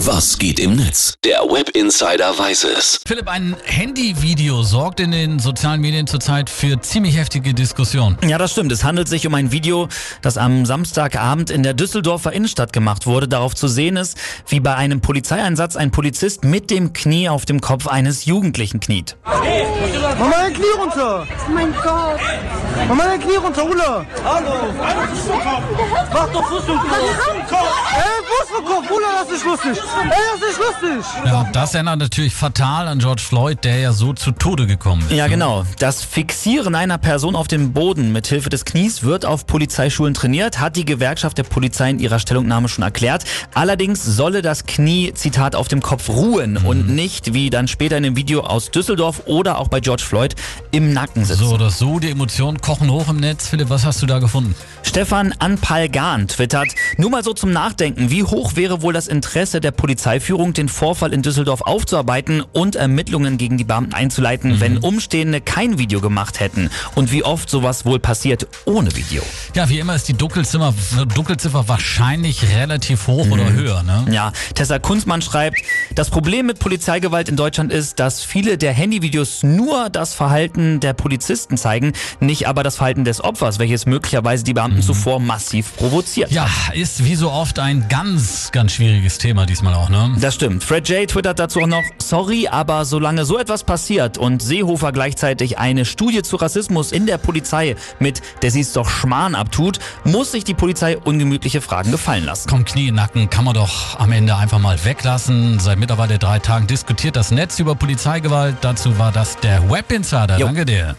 Was geht im Netz? Der Web Insider weiß es. Philipp, ein Handyvideo sorgt in den sozialen Medien zurzeit für ziemlich heftige Diskussionen. Ja, das stimmt. Es handelt sich um ein Video, das am Samstagabend in der Düsseldorfer Innenstadt gemacht wurde. Darauf zu sehen ist, wie bei einem Polizeieinsatz ein Polizist mit dem Knie auf dem Kopf eines Jugendlichen kniet. Mach mal dein Knie runter! Oh mein Gott. Mach mal dein Knie runter, Ulla! Hallo. Mach doch Fuß im Kopf! Ey, Kopf! Ulla, das ist lustig! Ey, das ist lustig! Ja, das erinnert natürlich fatal an George Floyd, der ja so zu Tode gekommen ist. Ja, genau. Das Fixieren einer Person auf dem Boden mit Hilfe des Knies wird auf Polizeischulen trainiert, hat die Gewerkschaft der Polizei in ihrer Stellungnahme schon erklärt. Allerdings solle das Knie, Zitat, auf dem Kopf ruhen und nicht, wie dann später in dem Video aus Düsseldorf oder auch bei George Floyd, im Nacken sitzen. So oder so, die Emotionen kochen hoch im Netz. Philipp, was hast du da gefunden? Stefan Anpalgan twittert, nur mal so zum Nachdenken, wie hoch wäre wohl das Interesse der Polizeiführung, den Vorfall in Düsseldorf aufzuarbeiten und Ermittlungen gegen die Beamten einzuleiten, wenn Umstehende kein Video gemacht hätten und wie oft sowas wohl passiert ohne Video. Ja, wie immer ist die Dunkelzimmer, Dunkelziffer wahrscheinlich relativ hoch oder höher, ne? Ja, Tessa Kunzmann schreibt, das Problem mit Polizeigewalt in Deutschland ist, dass viele der Handyvideos nur das Verhalten der Polizisten zeigen, nicht aber das Verhalten des Opfers, welches möglicherweise die Beamten zuvor massiv provoziert. Ja, ist wie so oft ein ganz, ganz schwieriges Thema diesmal auch, ne? Das stimmt. Fred J. twittert dazu auch noch, sorry, aber solange so etwas passiert und Seehofer gleichzeitig eine Studie zu Rassismus in der Polizei mit der sie's doch Schmarrn abtut, muss sich die Polizei ungemütliche Fragen gefallen lassen. Komm, Knie Nacken kann man doch am Ende einfach mal weglassen. Seit mittlerweile drei Tagen diskutiert das Netz über Polizeigewalt. Dazu war das der Web Insider. Jo. Danke dir.